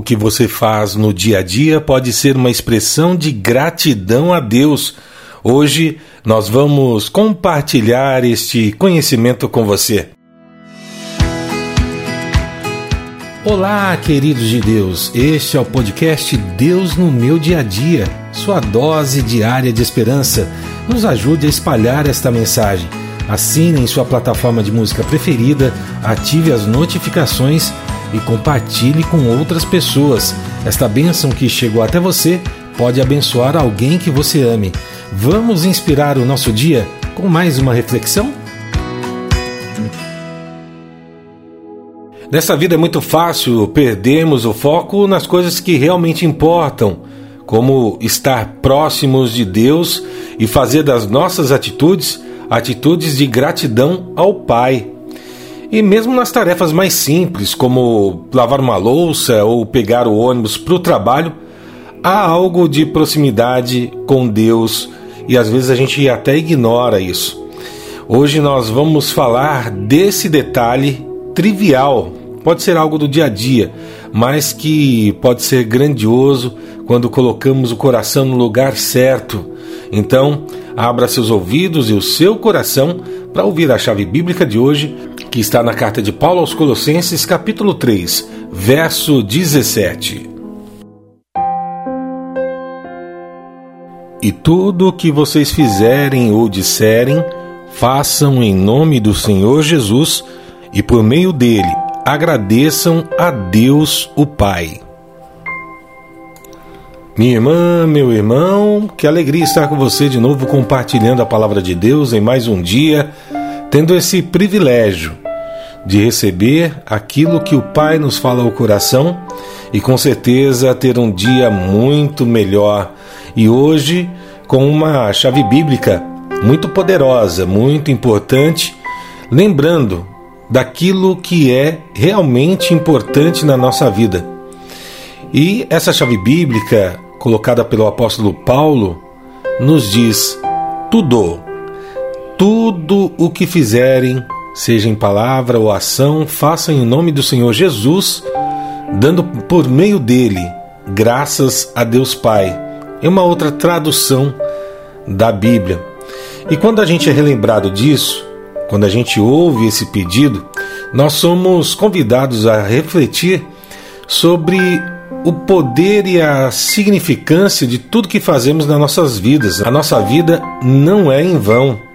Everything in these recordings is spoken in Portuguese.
O que você faz no dia a dia pode ser uma expressão de gratidão a Deus. Hoje nós vamos compartilhar este conhecimento com você. Olá, queridos de Deus. Este é o podcast Deus no meu dia a dia, sua dose diária de esperança. Nos ajude a espalhar esta mensagem. Assine em sua plataforma de música preferida, ative as notificações e compartilhe com outras pessoas. Esta bênção que chegou até você pode abençoar alguém que você ame. Vamos inspirar o nosso dia com mais uma reflexão? Nessa vida é muito fácil perdermos o foco nas coisas que realmente importam, como estar próximos de Deus e fazer das nossas atitudes atitudes de gratidão ao Pai. E mesmo nas tarefas mais simples, como lavar uma louça ou pegar o ônibus para o trabalho, há algo de proximidade com Deus e às vezes a gente até ignora isso. Hoje nós vamos falar desse detalhe trivial Pode ser algo do dia a dia, mas que pode ser grandioso quando colocamos o coração no lugar certo. Então, abra seus ouvidos e o seu coração para ouvir a chave bíblica de hoje, que está na carta de Paulo aos Colossenses, capítulo 3, verso 17. E tudo o que vocês fizerem ou disserem, façam em nome do Senhor Jesus e por meio dele agradeçam a Deus o Pai. Minha irmã, meu irmão, que alegria estar com você de novo compartilhando a palavra de Deus em mais um dia, tendo esse privilégio de receber aquilo que o Pai nos fala ao coração e com certeza ter um dia muito melhor. E hoje com uma chave bíblica muito poderosa, muito importante, lembrando daquilo que é realmente importante na nossa vida. E essa chave bíblica, colocada pelo apóstolo Paulo, nos diz: tudo, tudo o que fizerem, seja em palavra ou ação, façam em nome do Senhor Jesus, dando por meio dele graças a Deus Pai. É uma outra tradução da Bíblia. E quando a gente é relembrado disso, quando a gente ouve esse pedido, nós somos convidados a refletir sobre o poder e a significância de tudo que fazemos nas nossas vidas. A nossa vida não é em vão.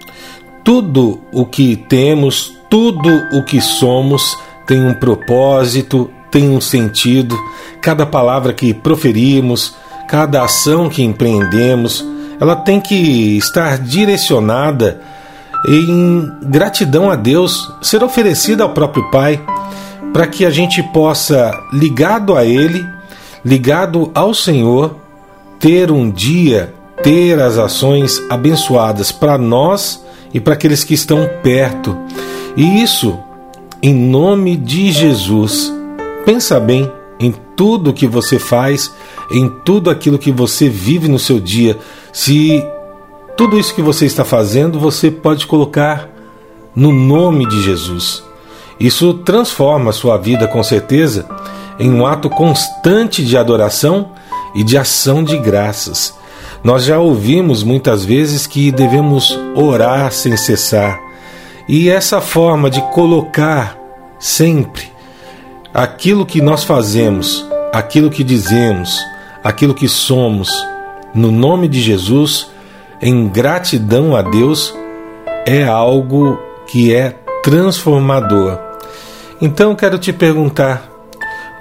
Tudo o que temos, tudo o que somos tem um propósito, tem um sentido. Cada palavra que proferimos, cada ação que empreendemos, ela tem que estar direcionada em gratidão a Deus, ser oferecida ao próprio Pai, para que a gente possa, ligado a Ele, ligado ao Senhor, ter um dia, ter as ações abençoadas para nós e para aqueles que estão perto. E isso em nome de Jesus. Pensa bem em tudo que você faz, em tudo aquilo que você vive no seu dia. Se tudo isso que você está fazendo, você pode colocar no nome de Jesus. Isso transforma a sua vida com certeza em um ato constante de adoração e de ação de graças. Nós já ouvimos muitas vezes que devemos orar sem cessar. E essa forma de colocar sempre aquilo que nós fazemos, aquilo que dizemos, aquilo que somos, no nome de Jesus, em gratidão a Deus é algo que é transformador. Então quero te perguntar,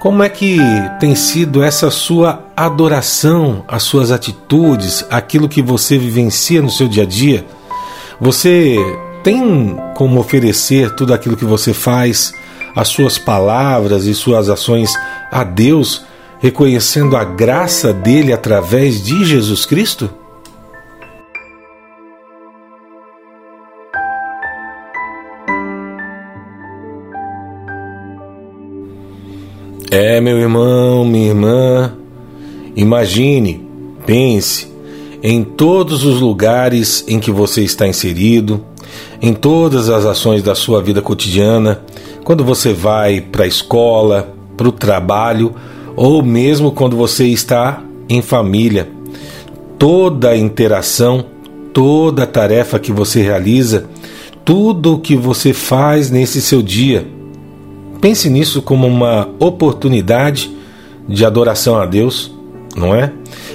como é que tem sido essa sua adoração, as suas atitudes, aquilo que você vivencia no seu dia a dia? Você tem como oferecer tudo aquilo que você faz, as suas palavras e suas ações a Deus, reconhecendo a graça dele através de Jesus Cristo? É, meu irmão, minha irmã, imagine, pense em todos os lugares em que você está inserido, em todas as ações da sua vida cotidiana, quando você vai para a escola, para o trabalho ou mesmo quando você está em família. Toda interação, toda tarefa que você realiza, tudo o que você faz nesse seu dia. Pense nisso como uma oportunidade de adoração a Deus, não é?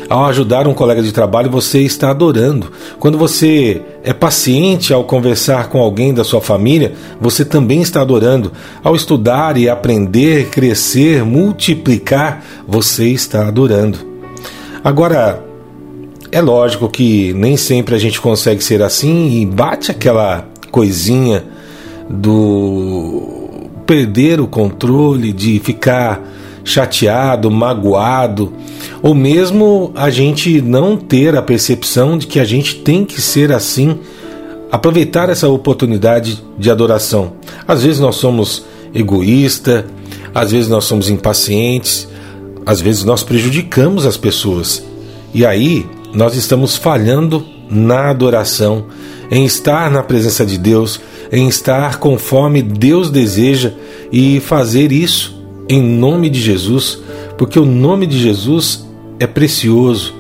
Ao ajudar um colega de trabalho, você está adorando. Quando você é paciente ao conversar com alguém da sua família, você também está adorando. Ao estudar e aprender, crescer, multiplicar, você está adorando. Agora, é lógico que nem sempre a gente consegue ser assim e bate aquela coisinha do perder o controle, de ficar chateado, magoado, ou mesmo a gente não ter a percepção de que a gente tem que ser assim, aproveitar essa oportunidade de adoração. Às vezes nós somos egoístas, às vezes nós somos impacientes, às vezes nós prejudicamos as pessoas. E aí nós estamos falhando na adoração, em estar na presença de Deus, em estar conforme Deus deseja e fazer isso em nome de Jesus, porque o nome de Jesus é precioso,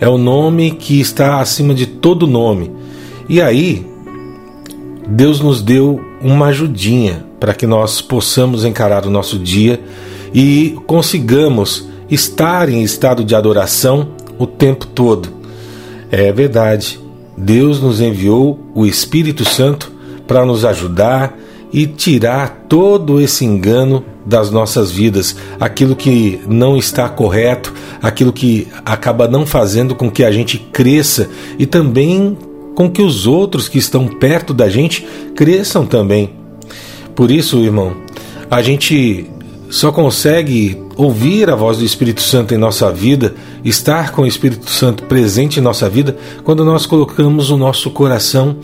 é o nome que está acima de todo nome. E aí, Deus nos deu uma ajudinha para que nós possamos encarar o nosso dia e consigamos estar em estado de adoração o tempo todo. É verdade, Deus nos enviou o Espírito Santo para nos ajudar e tirar todo esse engano das nossas vidas, aquilo que não está correto, aquilo que acaba não fazendo com que a gente cresça e também com que os outros que estão perto da gente cresçam também. Por isso, irmão, a gente só consegue ouvir a voz do Espírito Santo em nossa vida, estar com o Espírito Santo presente em nossa vida, quando nós colocamos o nosso coração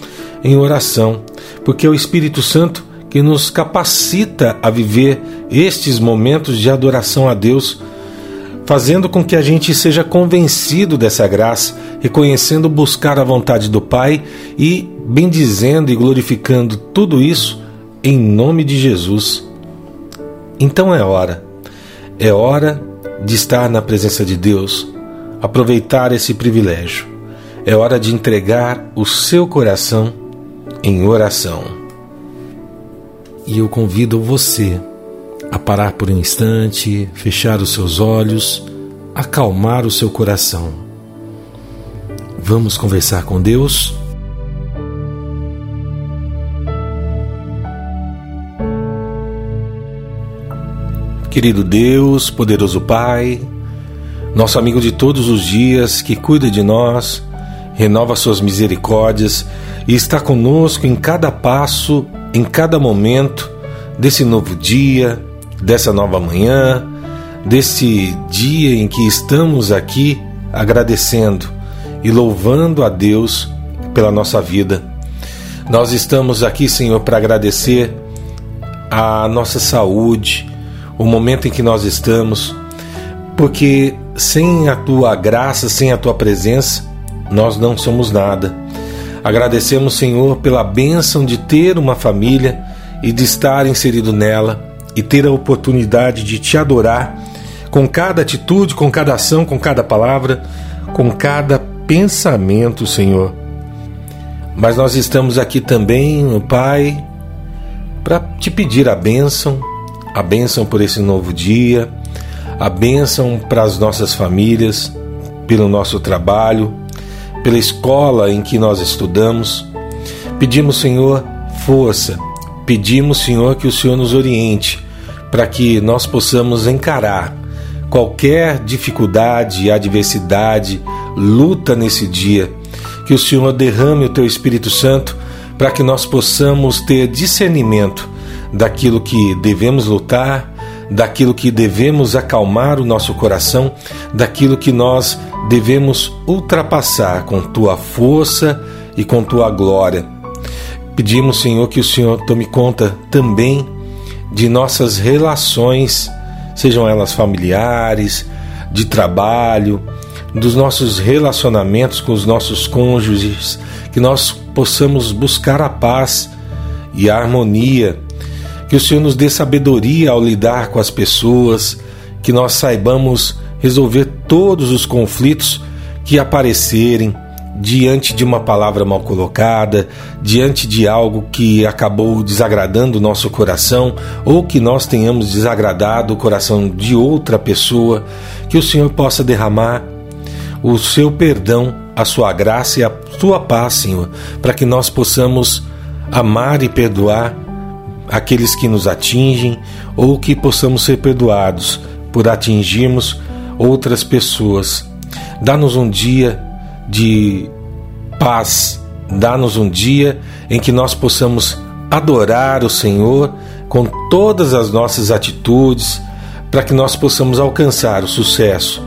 em oração, porque o Espírito Santo que nos capacita a viver estes momentos de adoração a Deus, fazendo com que a gente seja convencido dessa graça, reconhecendo buscar a vontade do Pai e bendizendo e glorificando tudo isso em nome de Jesus. Então é hora, é hora de estar na presença de Deus, aproveitar esse privilégio. É hora de entregar o seu coração em oração. E eu convido você a parar por um instante, fechar os seus olhos, acalmar o seu coração. Vamos conversar com Deus? Querido Deus, poderoso Pai, nosso amigo de todos os dias que cuida de nós, renova suas misericórdias e está conosco em cada passo em cada momento desse novo dia, dessa nova manhã, desse dia em que estamos aqui agradecendo e louvando a Deus pela nossa vida. Nós estamos aqui, Senhor, para agradecer a nossa saúde, o momento em que nós estamos, porque sem a tua graça, sem a tua presença, nós não somos nada. Agradecemos, Senhor, pela bênção de ter uma família e de estar inserido nela e ter a oportunidade de te adorar com cada atitude, com cada ação, com cada palavra, com cada pensamento, Senhor. Mas nós estamos aqui também, Pai, para te pedir a bênção, a bênção por esse novo dia, a bênção para as nossas famílias, pelo nosso trabalho, pela escola em que nós estudamos. Pedimos, Senhor, força. Pedimos, Senhor, que o Senhor nos oriente para que nós possamos encarar qualquer dificuldade, adversidade, luta nesse dia. Que o Senhor derrame o teu Espírito Santo para que nós possamos ter discernimento daquilo que devemos lutar, daquilo que devemos acalmar o nosso coração, daquilo que nós devemos ultrapassar com tua força e com tua glória. Pedimos, Senhor, que o Senhor tome conta também de nossas relações, sejam elas familiares, de trabalho, dos nossos relacionamentos com os nossos cônjuges, que nós possamos buscar a paz e a harmonia, que o Senhor nos dê sabedoria ao lidar com as pessoas que nós saibamos resolver todos os conflitos que aparecerem diante de uma palavra mal colocada, diante de algo que acabou desagradando o nosso coração ou que nós tenhamos desagradado o coração de outra pessoa, que o Senhor possa derramar o seu perdão, a sua graça e a sua paz, Senhor, para que nós possamos amar e perdoar aqueles que nos atingem ou que possamos ser perdoados por atingirmos outras pessoas. Dá-nos um dia de paz, dá-nos um dia em que nós possamos adorar o Senhor com todas as nossas atitudes, para que nós possamos alcançar o sucesso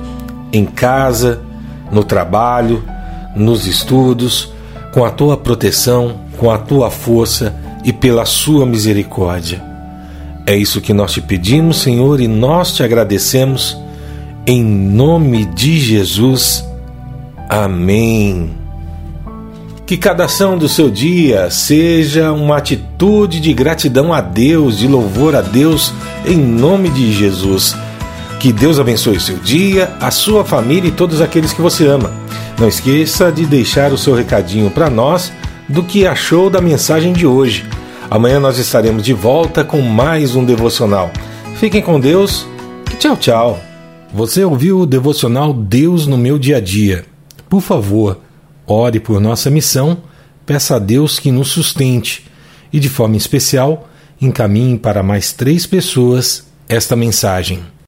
em casa, no trabalho, nos estudos, com a tua proteção, com a tua força e pela sua misericórdia. É isso que nós te pedimos, Senhor, e nós te agradecemos em nome de Jesus. Amém. Que cada ação do seu dia seja uma atitude de gratidão a Deus, de louvor a Deus, em nome de Jesus. Que Deus abençoe o seu dia, a sua família e todos aqueles que você ama. Não esqueça de deixar o seu recadinho para nós do que achou da mensagem de hoje. Amanhã nós estaremos de volta com mais um devocional. Fiquem com Deus e tchau, tchau. Você ouviu o devocional Deus no meu dia a dia? Por favor, ore por nossa missão, peça a Deus que nos sustente e, de forma especial, encaminhe para mais três pessoas esta mensagem.